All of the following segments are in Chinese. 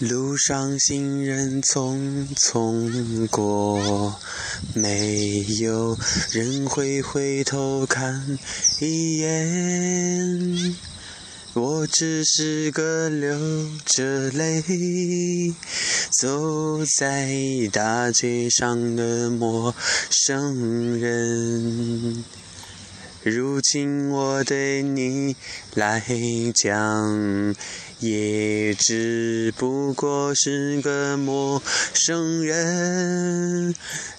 路上行人匆匆过，没有人会回头看一眼。我只是个流着泪走在大街上的陌生人。如今我对你来讲，也只不过是个陌生人。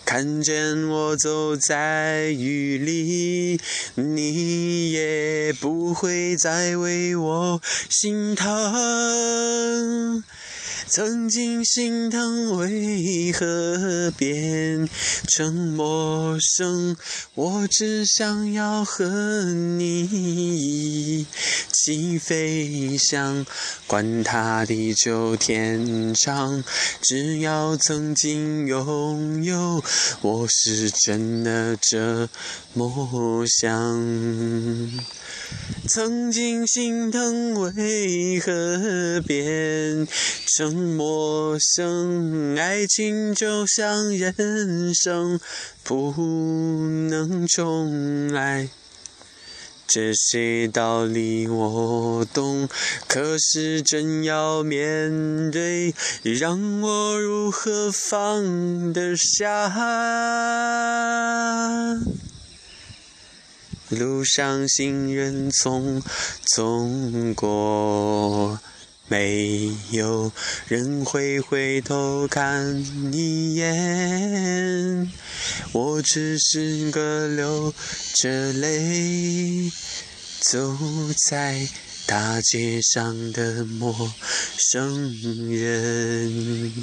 看见我走在雨里，你也不会再为我心疼。曾经心疼，为何变成陌生？我只想要和你一起飞翔，管他地久天长，只要曾经拥有，我是真的这么想。曾经心疼，为何变成陌生？爱情就像人生，不能重来。这些道理我懂，可是真要面对，让我如何放得下？路上行人匆匆过，没有人会回头看一眼。我只是个流着泪走在大街上的陌生人。